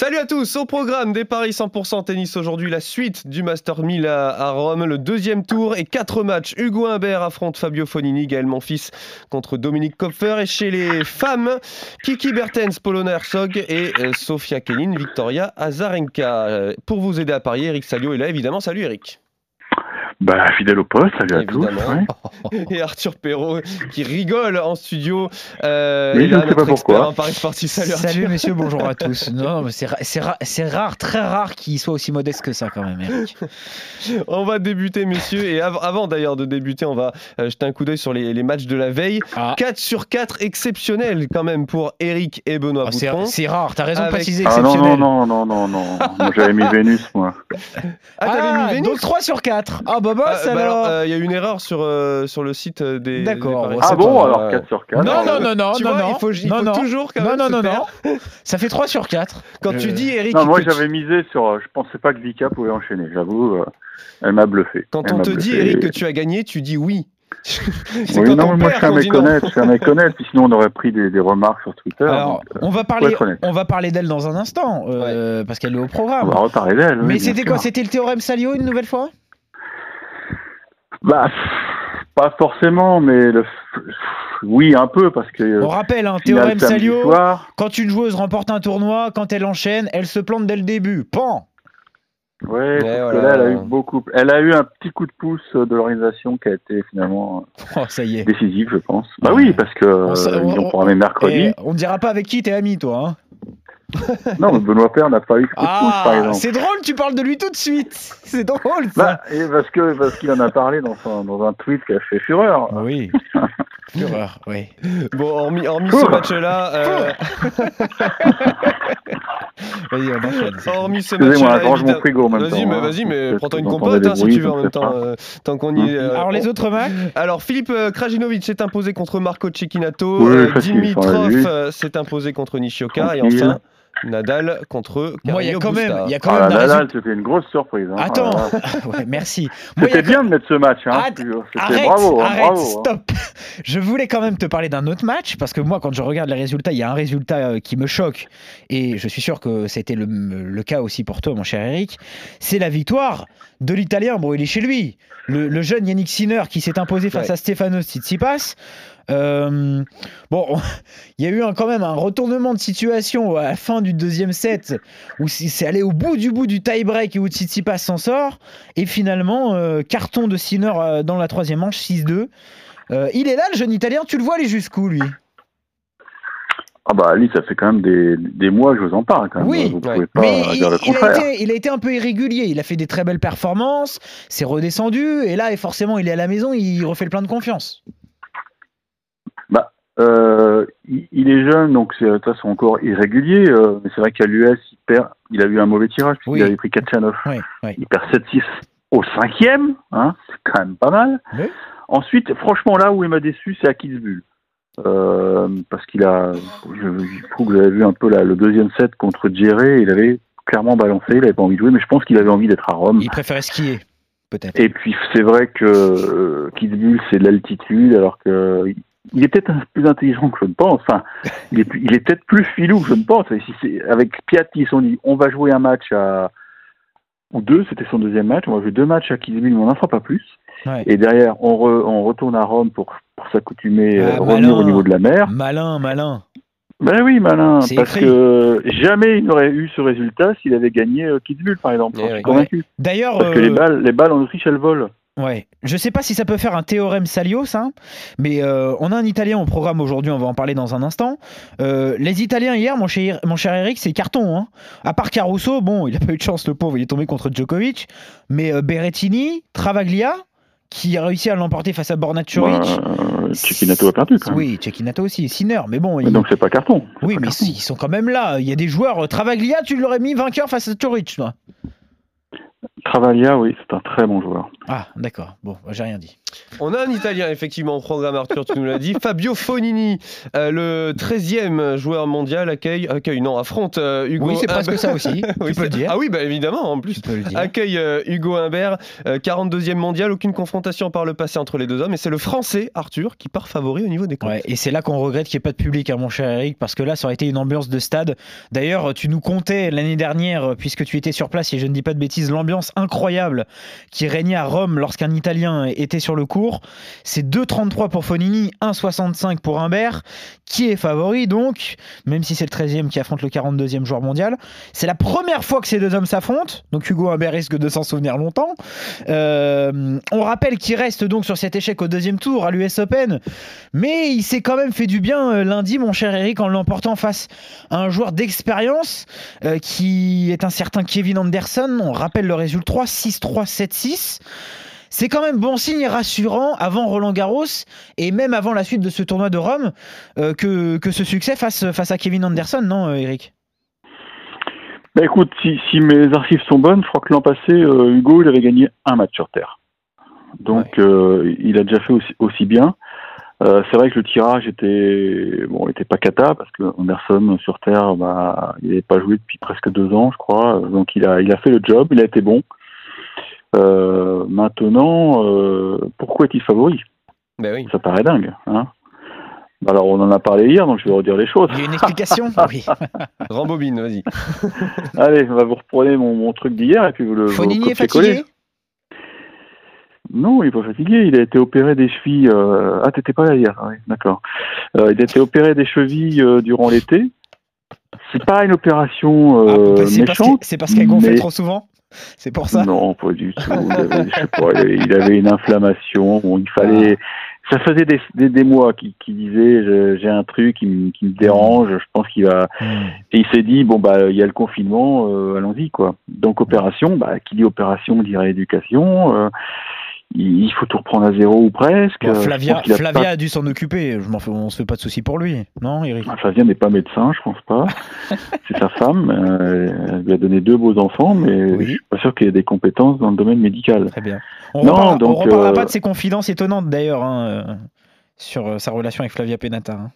Salut à tous, au programme des Paris 100% tennis aujourd'hui, la suite du Master 1000 à, Rome, le deuxième tour et quatre matchs. Hugo Humbert affronte Fabio Fonini, Gaël Monfils contre Dominique Kopfer et chez les femmes, Kiki Bertens, Polona Herzog et euh, Sofia Kenin, Victoria Azarenka. Euh, pour vous aider à parier, Eric Salio est là évidemment. Salut Eric. Bah, fidèle au poste, salut à tous. Et Arthur Perrault qui rigole en studio. Euh, oui, je ne sais pas pourquoi. Paris Sportif. Salut, salut messieurs, bonjour à tous. Non, mais c'est rare, rare, très rare qu'il soit aussi modeste que ça quand même, Eric. on va débuter, messieurs. Et avant d'ailleurs de débuter, on va euh, jeter un coup d'œil sur les, les, matchs de la veille. 4 ah. sur 4 exceptionnels quand même pour Eric et Benoît oh, C'est rare, t'as raison de préciser ah, exceptionnel. non, non, non, non, non, non. J'avais mis Vénus, moi. Ah, t'avais mis ah, Vénus Donc 3 sur 4. Ah, bah, bah, bah alors. Euh, il y a eu une erreur sur, euh, sur le site des. D'accord. Ah bon, alors 4 sur 4. Non, non, non, non, non, non. Il faut, il faut toujours quand même. Non, non, non, non. Ça fait 3 sur 4. Quand tu dis Eric. Non, moi j'avais misé sur. Je pensais pas que Vika pouvait enchaîner, j'avoue. Elle m'a bluffé. Quand on te dit, Eric, que tu as gagné, tu dis oui. oui, non, moi je suis un méconnaître, je suis un méconnaître, puis sinon on aurait pris des, des remarques sur Twitter. Alors, donc, on va parler, on va parler d'elle dans un instant, euh, ouais. parce qu'elle est au programme. On va reparler d'elle. Mais c'était quoi C'était le théorème Salio une nouvelle fois? Bah, pas forcément, mais le... oui, un peu, parce que. On rappelle, un hein, théorème Salio, quand une joueuse remporte un tournoi, quand elle enchaîne, elle se plante dès le début. Pan Ouais, parce que là, elle a eu beaucoup. Elle a eu un petit coup de pouce de l'organisation qui a été finalement oh, ça y est. décisif, je pense. Bah oui, parce que on, euh, ils ont programmé mercredi. on ne dira pas avec qui t'es ami, toi. Hein non, Benoît Père n'a pas eu coup de pouce, par ah, exemple. C'est drôle, tu parles de lui tout de suite. C'est drôle, ça. Bah, et parce que parce qu'il en a parlé dans, son, dans un tweet qui a fait fureur. Oui. fureur, oui. Bon, hormis, hormis ce match-là. Euh... vas-y, on enchaîne. Hormis ce match-là. range mon frigo en même vas-y. Mais hein. vas-y, mais prends-toi une compote hein, si tu veux en même temps. Euh, tant qu'on y est. Euh, Alors, les autres matchs Alors, Philippe euh, Krajinovic s'est imposé contre Marco Cecchinato. Oui, Dimitrov s'est imposé contre Nishioka. Et enfin. Nadal contre Moi, il y a quand même, il y a quand ah, même Nadal, c'était une grosse surprise. Hein. Attends, ouais, merci. C'était bien de mettre ce match. Hein. Arrête, bravo, hein, arrête, bravo, hein. stop. Je voulais quand même te parler d'un autre match parce que moi, quand je regarde les résultats, il y a un résultat euh, qui me choque et je suis sûr que c'était le, le, cas aussi pour toi, mon cher Eric. C'est la victoire de l'Italien. Bon, il est chez lui. Le, le jeune Yannick Sinner qui s'est imposé face ouais. à Stefano Tsitsipas. Euh, bon, il y a eu un, quand même un retournement de situation à la fin du deuxième set où c'est allé au bout du bout du tie-break et où Tsitsipas s'en sort. Et finalement, euh, carton de Sinner euh, dans la troisième manche, 6-2. Euh, il est là, le jeune Italien. Tu le vois aller jusqu'où, lui? Ah bah lui, ça fait quand même des, des mois que je vous en parle. Quand même. Oui, vous ouais. pas mais dire il, le contraire. il, a été, il a été un peu irrégulier. Il a fait des très belles performances, c'est redescendu, et là, forcément, il est à la maison, il refait le plein de confiance. Euh, il, est jeune, donc c'est de façon encore irrégulier. Euh, mais c'est vrai qu'à l'US, il perd. Il a eu un mauvais tirage puisqu'il Oui. avait pris Kachanov. Oui, oui. Il perd 7-6 au cinquième, hein, c'est quand même pas mal. Ensuite, franchement, là où il m'a déçu, c'est à Kitzbühel. Euh, parce qu'il a, je, je trouve que vous avez vu un peu là, le deuxième set contre Djéré, il avait clairement balancé, il avait pas envie de jouer, mais je pense qu'il avait envie d'être à Rome. Il préférait skier, peut-être. Et puis c'est vrai que euh, Kitzbühel c'est l'altitude, alors que il est peut-être plus intelligent que je ne pense. Enfin, il est, il est peut-être plus filou que je ne pense. Et si c'est- avec Piat, ils se sont dit, on va jouer un match à ou deux, c'était son deuxième match. On va jouer deux matchs à Kitzbühel, mais on n'en fera pas plus. Ouais. Et derrière, on, re- on retourne à Rome pour, pour s'accoutumer, Ah, euh, revenir malin. au niveau de la mer. Malin, malin. Ben oui, malin, parce écrit. que jamais il n'aurait eu ce résultat s'il avait gagné euh, Kitzbühel, par exemple. Eh suis convaincu. D'ailleurs, Parce que euh, les balles, les balles en Autriche, elles volent. Ouais, je sais pas si ça peut faire un théorème Salio, ça, mais euh, on a un Italien au programme aujourd'hui, on va en parler dans un instant. Euh, les Italiens hier, mon cher, mon cher Eric, c'est carton. Hein. À part Caruso, bon, il a pas eu de chance, le pauvre, il est tombé contre Djokovic, mais euh, Berrettini, Travaglia, qui a réussi à l'emporter face à Borna Curic. Euh, Cecchinato a perdu, quand même. Oui, Cecchinato aussi, Sinner, mais bon. Mais il- donc c'est pas carton. Oui, pas mais carton. ils sont quand même là. Il y a des joueurs. euh, Travaglia, tu l'aurais mis vainqueur face à Curic, toi. Travaglia, oui, c'est un très bon joueur. Ah, d'accord. Bon, j'ai rien dit. On a un Italien effectivement au programme, Arthur, tu nous l'as dit. Fabio Fonini, euh, le 13e joueur mondial, accueille, accueille non, affronte euh, Hugo. Oui, c'est Ah, presque bah- ça aussi. Oui, tu peux le dire. Ah oui, bah évidemment, en plus. Tu peux le dire. Accueille euh, Hugo Humbert, euh, 42e mondial, aucune confrontation par le passé entre les deux hommes. Et c'est le français, Arthur, qui part favori au niveau des comptes. Ouais, et c'est là qu'on regrette qu'il n'y ait pas de public, hein, mon cher Eric, parce que là, ça aurait été une ambiance de stade. D'ailleurs, tu nous comptais l'année dernière, puisque tu étais sur place, et je ne dis pas de bêtises, l'ambiance incroyable qui régnait à Rome lorsqu'un Italien était sur le cours. C'est 2,33 pour Fonini, 1,65 pour Humbert, qui est favori donc, même si c'est le 13e qui affronte le 42e joueur mondial. C'est la première fois que ces deux hommes s'affrontent, donc Hugo Humbert risque de s'en souvenir longtemps. Euh, on rappelle qu'il reste donc sur cet échec au deuxième tour à l'US Open, mais il s'est quand même fait du bien euh, lundi, mon cher Eric, en l'emportant face à un joueur d'expérience euh, qui est un certain Kevin Anderson. On rappelle le résultat 3, 6-3, 7-6. C'est quand même bon signe et rassurant avant Roland Garros et même avant la suite de ce tournoi de Rome euh, que, que ce succès face, face à Kevin Anderson, non, euh, Eric? Bah écoute, si, si mes archives sont bonnes, je crois que l'an passé, euh, Hugo, il avait gagné un match sur terre. Donc euh, il a déjà fait aussi, aussi bien. Euh, c'est vrai que le tirage était bon, était pas cata parce que Anderson sur terre, bah, il n'avait pas joué depuis presque deux ans, je crois. Donc il a il a fait le job, il a été bon. Euh, maintenant, euh, pourquoi est-il favori? Ben oui. Ça paraît dingue, hein Alors on en a parlé hier, donc je vais redire les choses. Il y a une explication? Oui. Rembobine, vas-y. Allez, bah, vous reprenez mon, mon truc d'hier et puis vous le vous Fonini est fatigué? Non, il est pas fatigué. Il a été opéré des chevilles. euh, Ah, t'étais pas là hier. Oui, d'accord. Euh, il a été opéré des chevilles euh, durant l'été. C'est pas une opération Ah, euh, bah, c'est parce méchante. c'est parce qu'elle gonflait mais- trop souvent C'est pour ça Non, pas du tout. Il avait, je sais pas, il avait- il avait une inflammation. Bon, il fallait. Ça faisait des, des, des mois qu'il disait j'ai un truc qui me, qui me dérange. Je pense qu'il va. Hmm. Et il s'est dit bon bah il y a le confinement, euh, allons-y quoi. Donc opération, bah qui dit opération dit rééducation. euh, il faut tout reprendre à zéro ou presque. Bon, Flavia, a Flavia pas- a dû s'en occuper. Je m'en fais, on se fait pas de soucis pour lui, non, Eric Ah, Flavien n'est pas médecin, je pense pas. C'est sa femme. euh, elle lui a donné deux beaux enfants, mais Oui. je suis pas sûr qu'il ait des compétences dans le domaine médical. Très bien. On Non, reparlera, on donc, reparlera euh, pas de ses confidences étonnantes d'ailleurs hein, euh, sur sa relation avec Flavia Penata. hein.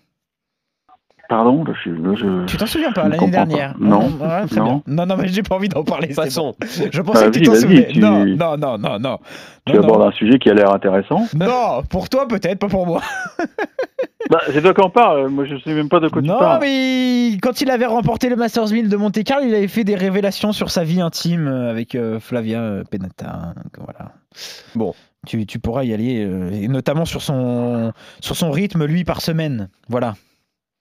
Pardon, je, je- Tu t'en souviens pas l'année pas. dernière Non. Ouais, très Non. bien. non, non, mais j'ai pas envie d'en parler. Passons. bon. Je pensais Bah, que tu t'en souvenais. tu- Non, non, non, non, non. tu Non, non. abordes un sujet qui a l'air intéressant. Non, pour toi peut-être, pas pour moi. Bah, c'est toi qui en parle. Moi, je sais même pas de quoi tu Non, parles. mais quand il avait remporté le Masters 1000 de Monte Carlo, il avait fait des révélations sur sa vie intime euh, avec euh, Flavia euh, Penata. donc voilà. Bon. Tu, tu pourras y aller, euh, et notamment sur son, sur son rythme, lui, par semaine. Voilà.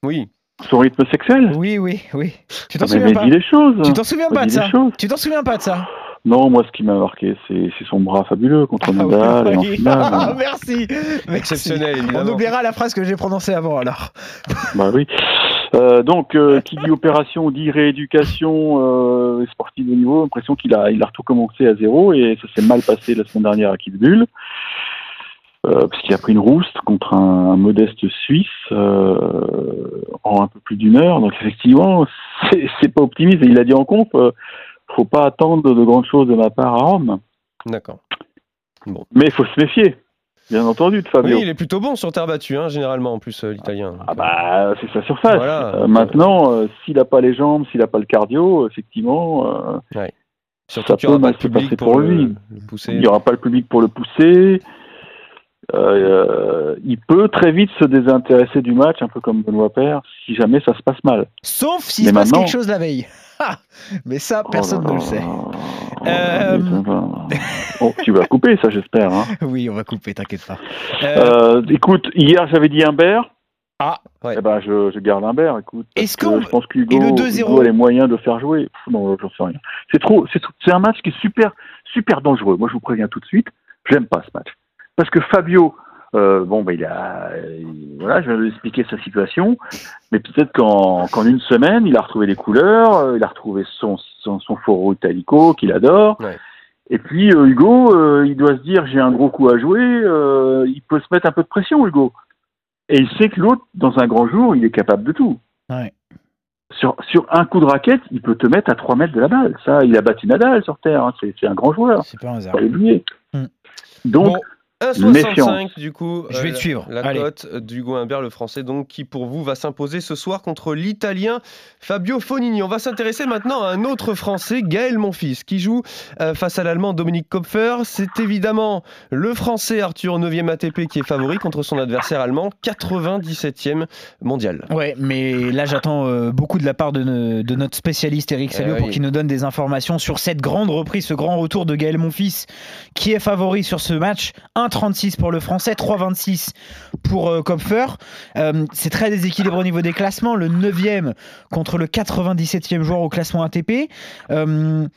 Oui. Son rythme sexuel? Oui, oui, oui. Tu t'en Ah, mais, souviens mais pas dis les choses. Tu t'en souviens pas de ça. Tu t'en souviens pas de ça? Non, moi, ce qui m'a marqué, c'est son bras fabuleux contre Ah oui, Nadal et en oui. finale. Ah, Merci. Exceptionnel, On oubliera la phrase que j'ai prononcée avant alors. Bah oui. Euh, donc, euh, qui dit opération dit rééducation euh, sportive de niveau. L'impression qu'il a, il a tout commencé à zéro et ça s'est mal passé la semaine dernière à Kitzbühel. Euh, parce qu'il a pris une rouste contre un, un modeste Suisse euh, en un peu plus d'une heure. Donc effectivement, c'est pas optimiste. Et il a dit en conf, euh, faut pas attendre de grandes choses de ma part à Rome. D'accord. Mais il faut se méfier, bien entendu, de Fabio. Oui, il est plutôt bon sur terre battue, hein, généralement, en plus, euh, l'italien. Ah bah c'est sa surface. Voilà. Maintenant, s'il n'a pas les jambes, s'il n'a pas le cardio, effectivement, euh, Surtout ça peut mal se passer pour, pour le, lui. le pousser. il n'y aura pas le public pour le pousser. Euh, il peut très vite se désintéresser du match, un peu comme Benoît Père, si jamais ça se passe mal. Sauf s'il se passe quelque chose la veille. Ah Mais ça, personne Oh ne là le sait. là. Euh. Oh, tu vas couper ça, j'espère. hein. Oui, on va couper, t'inquiète pas. Euh, écoute, hier j'avais dit Humbert. Ah, ouais. Eh ben, je, je garde Humbert, écoute. Est-ce que Je pense qu'Hugo et le 2-0? Hugo a les moyens de faire jouer. Pff, non, j'en sais rien. C'est trop, c'est trop- c'est un match qui est super, super dangereux. Moi, je vous préviens tout de suite. J'aime pas ce match. Parce que Fabio, euh, bon, ben, il a, il- voilà, je viens de lui expliquer sa situation. Mais peut-être qu'en, une semaine, il a retrouvé des couleurs, euh, il a retrouvé son, son, son foro italico qu'il adore. Ouais. Et puis, euh, Hugo, euh, il doit se dire, j'ai un gros coup à jouer, euh, il peut se mettre un peu de pression, Hugo. Et il sait que l'autre, dans un grand jour, il est capable de tout. Ouais. Sur, sur un coup de raquette, il peut te mettre à 3 mètres de la balle. Ça, il a battu Nadal sur Terre. hein. C'est, un grand joueur. c'est pas un hasard. Faut pas l'oublier. Hmm. Donc, Bon, 1,65 du coup. Je vais te la- suivre. La cote d'Hugo Humbert, le français, donc, qui pour vous va s'imposer ce soir contre l'Italien Fabio Fonini. On va s'intéresser maintenant à un autre français, Gaël Monfils, qui joue euh, face à l'Allemand Dominique Kopfer. C'est évidemment le français Arthur 9e ATP qui est favori contre son adversaire allemand, 97e mondial. Ouais, mais là j'attends euh, beaucoup de la part de, ne- de notre spécialiste Eric Salio Eh pour oui. qu'il nous donne des informations sur cette grande reprise, ce grand retour de Gaël Monfils qui est favori sur ce match. 1,36 pour le français, 3,26 pour euh, Kopfer. Euh, c'est très déséquilibré au niveau des classements. Le 9e contre le 97e joueur au classement ATP. Euh,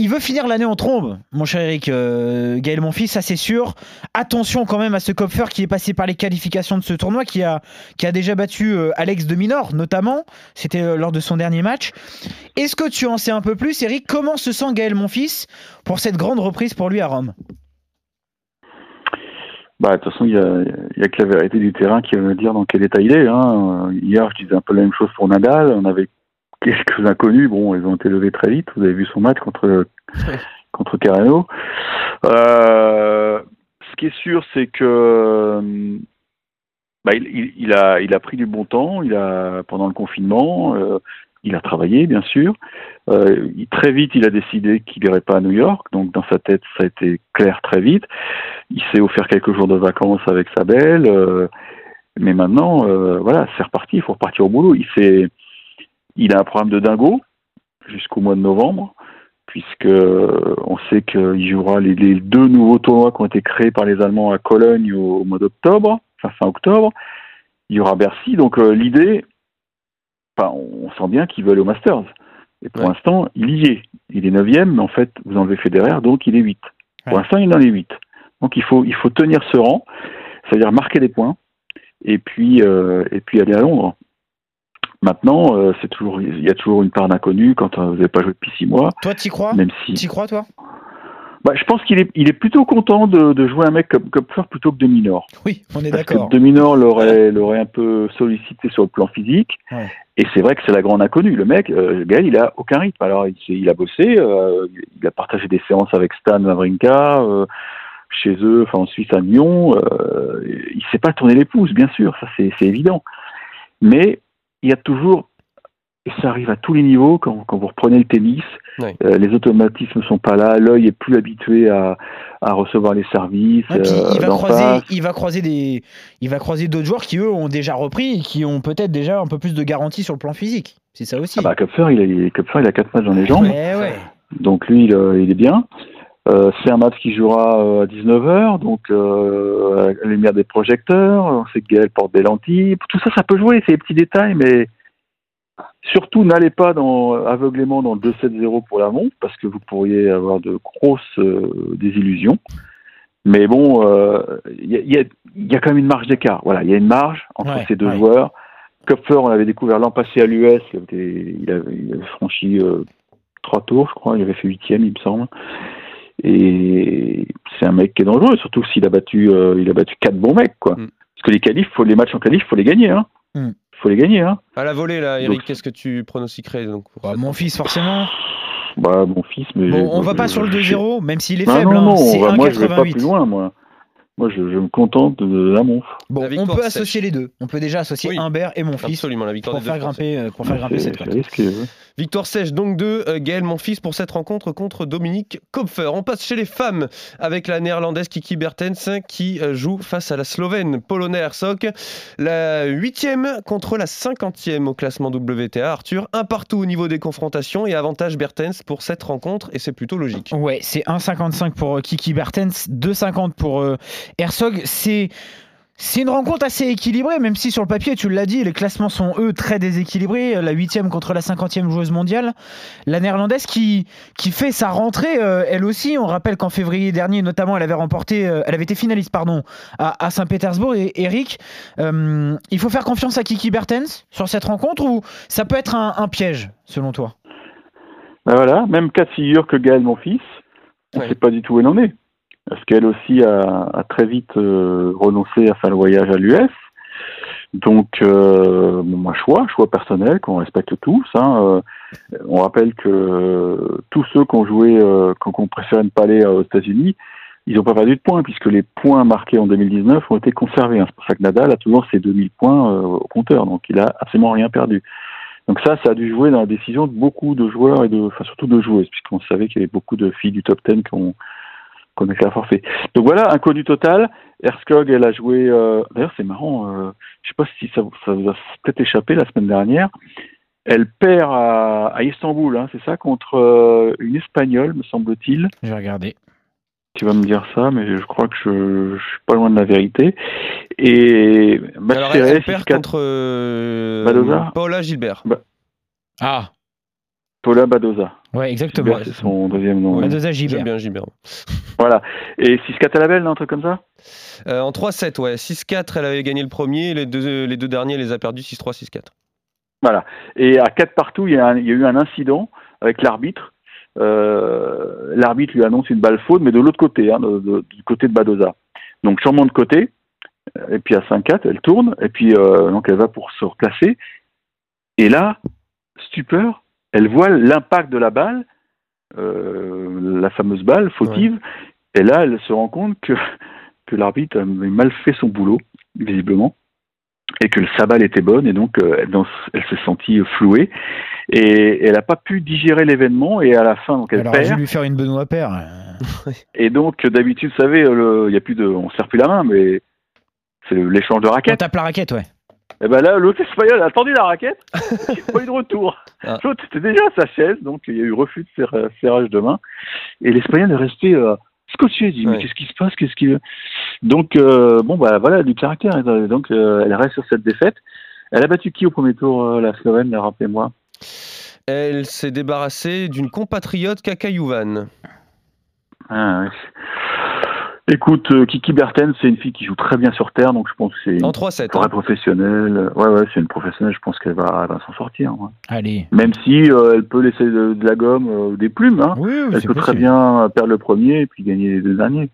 il veut finir l'année en trombe, mon cher Eric. Euh, Gaël Monfils, ça c'est sûr. Attention quand même à ce Kopfer qui est passé par les qualifications de ce tournoi, qui a, qui a déjà battu Alex de Minor, notamment. C'était lors de son dernier match. Est-ce que tu en sais un peu plus, Eric? Comment se sent Gaël Monfils pour cette grande reprise pour lui à Rome? Bah, de toute façon, il y a, y a que la vérité du terrain qui va me dire dans quel état il est. Hein. Hier, je disais un peu la même chose pour Nadal. On avait quelques inconnus. Bon, ils ont été levés très vite. Vous avez vu son match contre contre Carreno. Euh, ce qui est sûr, c'est que bah, il, il- il a il a pris du bon temps. Il a pendant le confinement. euh, il a travaillé, bien sûr. Euh, très vite, il a décidé qu'il irait pas à New York. Donc, dans sa tête, ça a été clair très vite. Il s'est offert quelques jours de vacances avec sa belle. euh, mais maintenant, euh, voilà, c'est reparti. Il faut repartir au boulot. Il il a un programme de dingo jusqu'au mois de novembre, puisque on sait qu'il jouera les, les deux nouveaux tournois qui ont été créés par les Allemands à Cologne au, mois d'octobre, fin octobre. Il y aura Bercy. Donc l'idée, enfin, on sent bien qu'ils veulent au Masters. Et pour Ouais. l'instant, il y est. Il est neuvième, mais en fait, vous enlevez Federer, donc il est 8. Pour l'instant, il est dans les 8. Donc il faut, il faut tenir ce rang, c'est-à-dire marquer des points, et puis, euh, et puis aller à Londres. Maintenant, euh, c'est toujours, il y a toujours une part d'inconnu quand euh, vous n'avez pas joué depuis six mois, Toi, t'y crois? Même si. T'y crois, toi? Bah, je pense qu'il est, il est plutôt content de, de jouer un mec comme Kopfer plutôt que de Minor. Oui, on est d'accord. de Minor l'aurait, l'aurait un peu sollicité sur le plan physique. Ouais. Et c'est vrai que c'est la grande inconnue. Le mec, euh, Gaël, il a aucun rythme. Alors, il, il a bossé, euh, il a partagé des séances avec Stan Wawrinka, euh, chez eux, enfin en Suisse à Lyon. Euh, il sait pas tourner les pouces, bien sûr, ça c'est, c'est évident. Mais il y a toujours, et ça arrive à tous les niveaux, quand, quand vous reprenez le tennis, euh, les automatismes sont pas là, l'œil est plus habitué à, à recevoir les services. Puis euh, il, va croiser, face. il va croiser des, il va croiser d'autres joueurs qui eux ont déjà repris et qui ont peut-être déjà un peu plus de garantie sur le plan physique. C'est ça aussi. Ah bah, Kupfer, il a, Kupfer, il a quatre matchs dans les jambes. ouais, ouais. Donc lui, il, euh, il est bien. Euh, c'est un match qui jouera à 19h, donc euh, à la lumière des projecteurs. On sait que Gaël porte des lentilles. Tout ça, ça peut jouer, c'est des petits détails, mais surtout n'allez pas dans, aveuglément dans le 2-7-0 pour la montre, parce que vous pourriez avoir de grosses euh, désillusions. Mais bon, euh, il y, a, il y a- il y a quand même une marge d'écart. Voilà, il y a une marge entre Ouais, ces deux ouais. joueurs. Kupfer, on l'avait découvert l'an passé à l'US, il, avait- il avait, il avait franchi euh, trois tours, je crois, il avait fait huitième, il me semble. Et c'est un mec qui est dangereux, surtout s'il a battu, euh, il a battu quatre bons mecs, quoi. Mm. Parce que les qualifs, faut les matchs en qualif, faut les gagner, hein. Mm. Faut les gagner, hein. À la volée, là, Eric, qu'est-ce que tu pronostiquerais donc, pour Bah, mon fils, forcément. Bah, mon fils, mais. Bon, on va je- pas sur le je- 2-0, même s'il est Ah faible. non, hein. non, c'est on va- moi je vais pas 1,88. plus loin, moi. Moi, je, je me contente de la montre. Bon, La on peut sèche. associer les deux. On peut déjà associer Oui. Humbert et mon fils Absolument, la victoire pour faire grimper, euh, pour faire grimper cette risqué, ouais. Victoire sèche donc de euh, Gaël Monfils pour cette rencontre contre Dominique Kopfer. On passe chez les femmes avec la néerlandaise Kiki Bertens qui euh, joue face à la slovène Polona Hersok. La huitième contre la cinquantième au classement WTA. Arthur, un partout au niveau des confrontations et avantage Bertens pour cette rencontre et c'est plutôt logique. Ouais, c'est 1,55 pour euh, Kiki Bertens, 2,50 pour euh, Herzog. C'est c'est une rencontre assez équilibrée, même si sur le papier, tu l'as dit, les classements sont eux très déséquilibrés. La huitième contre la cinquantième joueuse mondiale. La néerlandaise qui, qui fait sa rentrée, euh, elle aussi. On rappelle qu'en février dernier, notamment, elle avait remporté, euh, elle avait été finaliste, pardon, à, à Saint-Pétersbourg. Et Eric, euh, il faut faire confiance à Kiki Bertens sur cette rencontre ou ça peut être un, un piège, selon toi? Ben voilà, même cas de figure que Gaël, mon fils. On ne Ouais. sait pas du tout où elle en est. Parce qu'elle aussi a, a très vite euh, renoncé à faire le voyage à l'US. Donc, euh, bon, choix, choix personnel qu'on respecte tous. Hein. Euh, on rappelle que euh, tous ceux qui ont joué, euh, qui ont préféré ne pas aller euh, aux États-Unis, ils n'ont pas perdu de points puisque les points marqués en 2019 ont été conservés. Hein. C'est pour ça que Nadal a toujours ses 2000 points au compteur, donc il a absolument rien perdu. Donc ça, ça a dû jouer dans la décision de beaucoup de joueurs et de, enfin surtout de joueuses, puisqu'on savait qu'il y avait beaucoup de filles du top 10 qui ont, qu'on a fait forfait. Donc voilà, inconnu total. Erskog, elle a joué. Euh, d'ailleurs, c'est marrant. Euh, je sais pas si ça, ça vous a peut-être échappé la semaine dernière. Elle perd à, à Istanbul, hein, c'est ça, contre euh, une Espagnole, me semble-t-il. Je vais regarder. Tu vas me dire ça, mais je crois que je, je suis pas loin de la vérité. Et match Alors, elle, serré, elle perd 6-4. contre euh, Badoza Paula Gilbert. Ah, Paula Badoza. Ouais, exactement. C'est son deuxième nom. La Dosa J'aime bien Gilbert. Voilà. Et 6-4 à la belle, un truc comme ça? Euh, en 3-7, ouais. 6-4, elle avait gagné le premier. Les deux, les deux derniers, elle les a perdus 6-3, 6-4. Voilà. Et à quatre partout, il y a, un- il y a eu un incident avec l'arbitre. Euh, l'arbitre lui annonce une balle faute, mais de l'autre côté, hein, de- de- du côté de Badoza. Donc changement de côté, et puis à 5-4, elle tourne, et puis euh, donc elle va pour se replacer. Et là, stupeur, elle voit l'impact de la balle, euh, la fameuse balle fautive, et là, elle se rend compte que, que l'arbitre avait mal fait son boulot, visiblement et que sa balle était bonne et donc euh, elle, dans- elle s'est sentie flouée et elle n'a pas pu digérer l'événement et à la fin donc elle Elle aurait dû perd lui faire une Benoît Père. et donc d'habitude vous savez le- il y a plus de on serre plus la main mais c'est l'échange de On raquettes tape la raquette, ouais. Et ben là l'autre espagnol a tendu la raquette. Il pas eu de retour. Ah. l'autre était déjà à sa chaise donc il y a eu refus de serra- serrage de main. Et l'espagnol est resté euh, scotché il dit mais qu'est-ce qui se passe qu'est-ce qui donc euh, bon bah voilà du caractère Et donc euh, elle reste sur cette défaite. Elle a battu qui au premier tour euh, la Slovène rappelez-moi? Elle s'est débarrassée d'une compatriote Kaka Juvan. Ah, ouais. Écoute, euh, Kiki Bertens, c'est une fille qui joue très bien sur terre, donc je pense que c'est une En 3-7. vraie hein. professionnelle. Ouais, ouais, c'est une professionnelle, je pense qu'elle va, va s'en sortir. ouais. Allez. Même si euh, elle peut laisser de, de la gomme, euh, des plumes, hein. Oui, oui, elle peut très bien perdre le premier et puis gagner les deux derniers.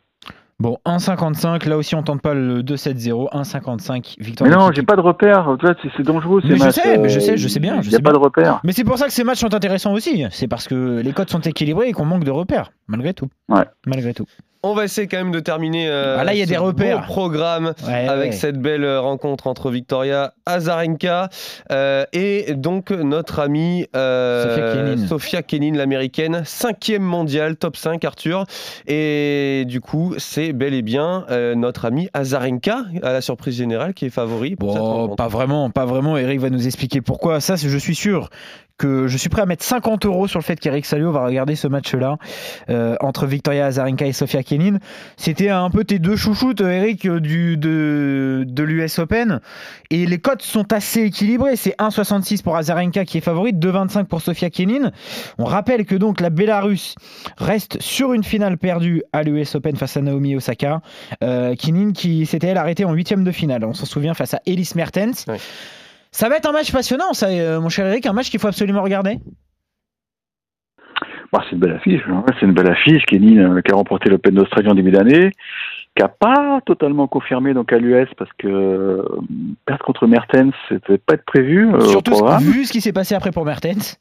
Bon, 1,55. Là aussi, on tente pas le 2-7-0. 1,55. Victoire Mais non, j'ai pas de repère. C'est dangereux ces Mais je sais, mais je euh, sais, je sais bien, Il n'y a pas bien. de repère. Mais c'est pour ça que ces matchs sont intéressants aussi. C'est parce que les codes sont équilibrés et qu'on manque de repères, malgré tout. Ouais. Malgré tout. On va essayer quand même de terminer euh, Ah, là, il y a ce des repères. beau programme Ouais, avec ouais. cette belle euh, rencontre entre Victoria Azarenka euh, et donc notre amie euh, Sofia Kenin. L'américaine, cinquième mondiale, top 5 Arthur. Et du coup, c'est bel et bien euh, notre amie Azarenka, à la surprise générale, qui est favori pour Bon, pas vraiment, pas vraiment. Eric va nous expliquer pourquoi. Ça, je suis sûr que je suis prêt à mettre 50 euros sur le fait qu'Eric Salio va regarder ce match-là euh, entre Victoria Azarenka et Sofia Kenin. C'était un peu tes deux chouchoutes, euh, Eric, euh, du, de, de l'US Open. Et les cotes sont assez équilibrées. C'est 1,66 pour Azarenka qui est favorite, 2,25 pour Sofia Kenin. On rappelle que donc la Bélarus reste sur une finale perdue à l'US Open face à Naomi Osaka. Kenin qui s'était elle arrêtée en huitième de finale. On s'en souvient face à Elise Mertens. Ouais. Ça va être un match passionnant, ça, euh, mon cher Eric, un match qu'il faut absolument regarder. Bah, c'est une belle affiche. hein. C'est une belle affiche. Kenny, euh, qui a remporté l'Open d'Australie en début d'année, qui n'a pas totalement confirmé donc à l'US parce que euh, perdre contre Mertens, devait pas être prévu euh, au Surtout ce- programme. vu ce qui s'est passé après pour Mertens.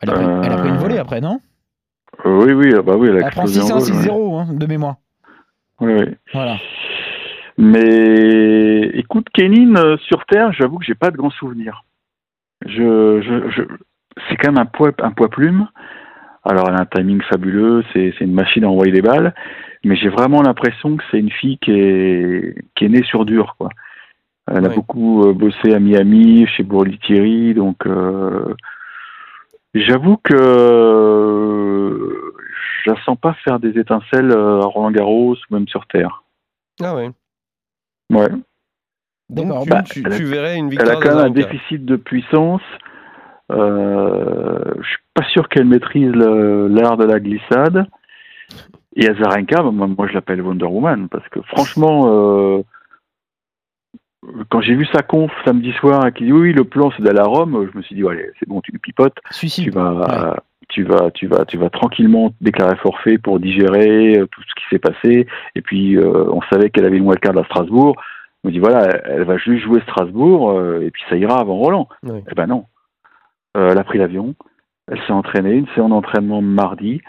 Elle a, pris, elle a pris une volée après, non? Oui, oui, ah bah oui, elle a Elle prend explosé en 6-1, goal, 6-0 hein, de mémoire. Oui, oui. Voilà. Mais écoute, Kenin euh, sur terre, j'avoue que j'ai pas de grands souvenirs. Je, je, je, c'est quand même un poids, un poids plume. Alors elle a un timing fabuleux, c'est, c'est une machine à envoyer des balles, mais j'ai vraiment l'impression que c'est une fille qui est, qui est née sur dur, quoi. Elle a beaucoup euh, bossé à Miami, chez Bourli Thierry, donc euh, j'avoue que euh, je la sens pas faire des étincelles à Roland Garros ou même sur terre. Ah ouais. Ouais. Donc tu, Bah, tu- elle a- tu verrais une Elle victoire a quand même un déficit de puissance. Euh, je suis pas sûr qu'elle maîtrise l'art de la glissade. Et Azarenka, moi, moi, je l'appelle Wonder Woman parce que franchement, euh, quand j'ai vu sa conf samedi soir et qu'il dit oui, le plan c'est d'aller à Rome, je me suis dit allez, c'est bon, tu le pipotes, tu Suicide. vas, tu vas, tu vas, tu vas tranquillement déclarer forfait pour digérer euh, tout ce qui s'est passé. Et puis euh, on savait qu'elle avait une wildcard à Strasbourg. On dit voilà, elle, va juste jouer Strasbourg euh, et puis ça ira avant Roland. Oui. Eh ben non. Euh, elle a pris l'avion, elle s'est entraînée, une séance d'entraînement mardi.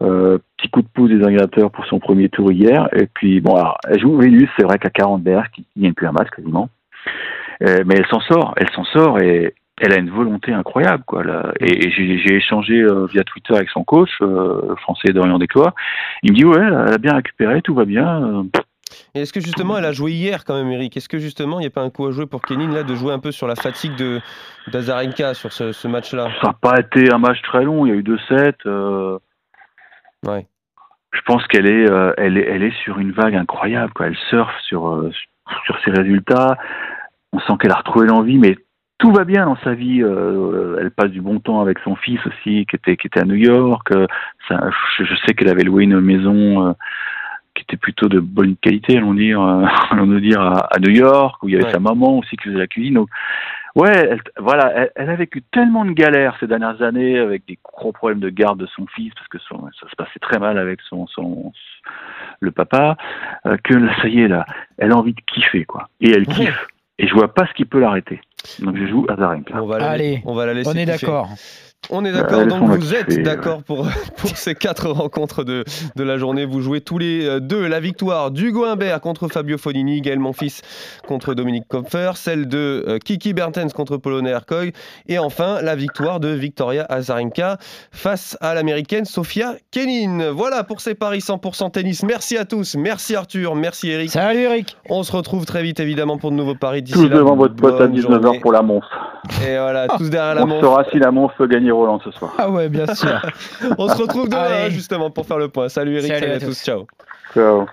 Petit coup de pouce des ingrateurs pour son premier tour hier. Et puis, bon, alors, elle joue Vénus, c'est vrai qu'à 40 berges, qui n'y a plus un match quasiment. Mais elle s'en sort, elle s'en sort et elle a une volonté incroyable. quoi. Là. Et, et j'ai échangé euh, via Twitter avec son coach, euh, français Dorian Desclois. Il me dit, ouais, elle a bien récupéré, tout va bien. Euh, Et est-ce que justement elle a joué hier quand même, Eric? Est-ce que justement il n'y a pas un coup à jouer pour Kenin là de jouer un peu sur la fatigue de d'Azarenka sur ce, ce match-là? Ça n'a pas été un match très long, il y a eu deux sets. euh, Ouais. je pense qu'elle est, euh, elle est, elle est sur une vague incroyable. Quoi. Elle surfe sur, sur ses résultats. On sent qu'elle a retrouvé l'envie, mais tout va bien dans sa vie. Euh, elle passe du bon temps avec son fils aussi, qui était, qui était à New York. Euh, ça, je, je sais qu'elle avait loué une maison euh, qui était plutôt de bonne qualité, allons dire, allons nous dire à, à New York, où il y avait Ouais. sa maman aussi qui faisait la cuisine. Donc, ouais, elle, voilà, elle, elle a vécu tellement de galères ces dernières années avec des gros problèmes de garde de son fils parce que son, ça se passait très mal avec son, son le papa, que là, ça y est là, elle a envie de kiffer quoi, et elle Ouais. kiffe. Et je vois pas ce qui peut l'arrêter. Donc je joue Azarenka. On va la, Allez, on va la laisser On est d'accord. On est d'accord, Elles donc vous êtes d'accord pour, pour ces quatre rencontres de, de la journée. Vous jouez tous les euh, deux la victoire d'Hugo Humbert contre Fabio Fonini, Gaël Monfils contre Dominique Kopfer, celle de euh, Kiki Bertens contre Polona Erkoy, et enfin la victoire de Victoria Azarenka face à l'américaine Sofia Kenin. Voilà pour ces paris 100% tennis. Merci à tous, merci Arthur, merci Eric. Salut Eric. On se retrouve très vite évidemment pour de nouveaux paris. D'ici Tous là, devant votre pote à bonne 19h pour la Monf. Et voilà, tous derrière la On montre. saura si la Monf peut gagner Roland ce soir. Ah ouais, bien sûr. On se retrouve demain Allez. justement pour faire le point. Salut Eric, Salut salut, à à tous, tous. ciao. Ciao.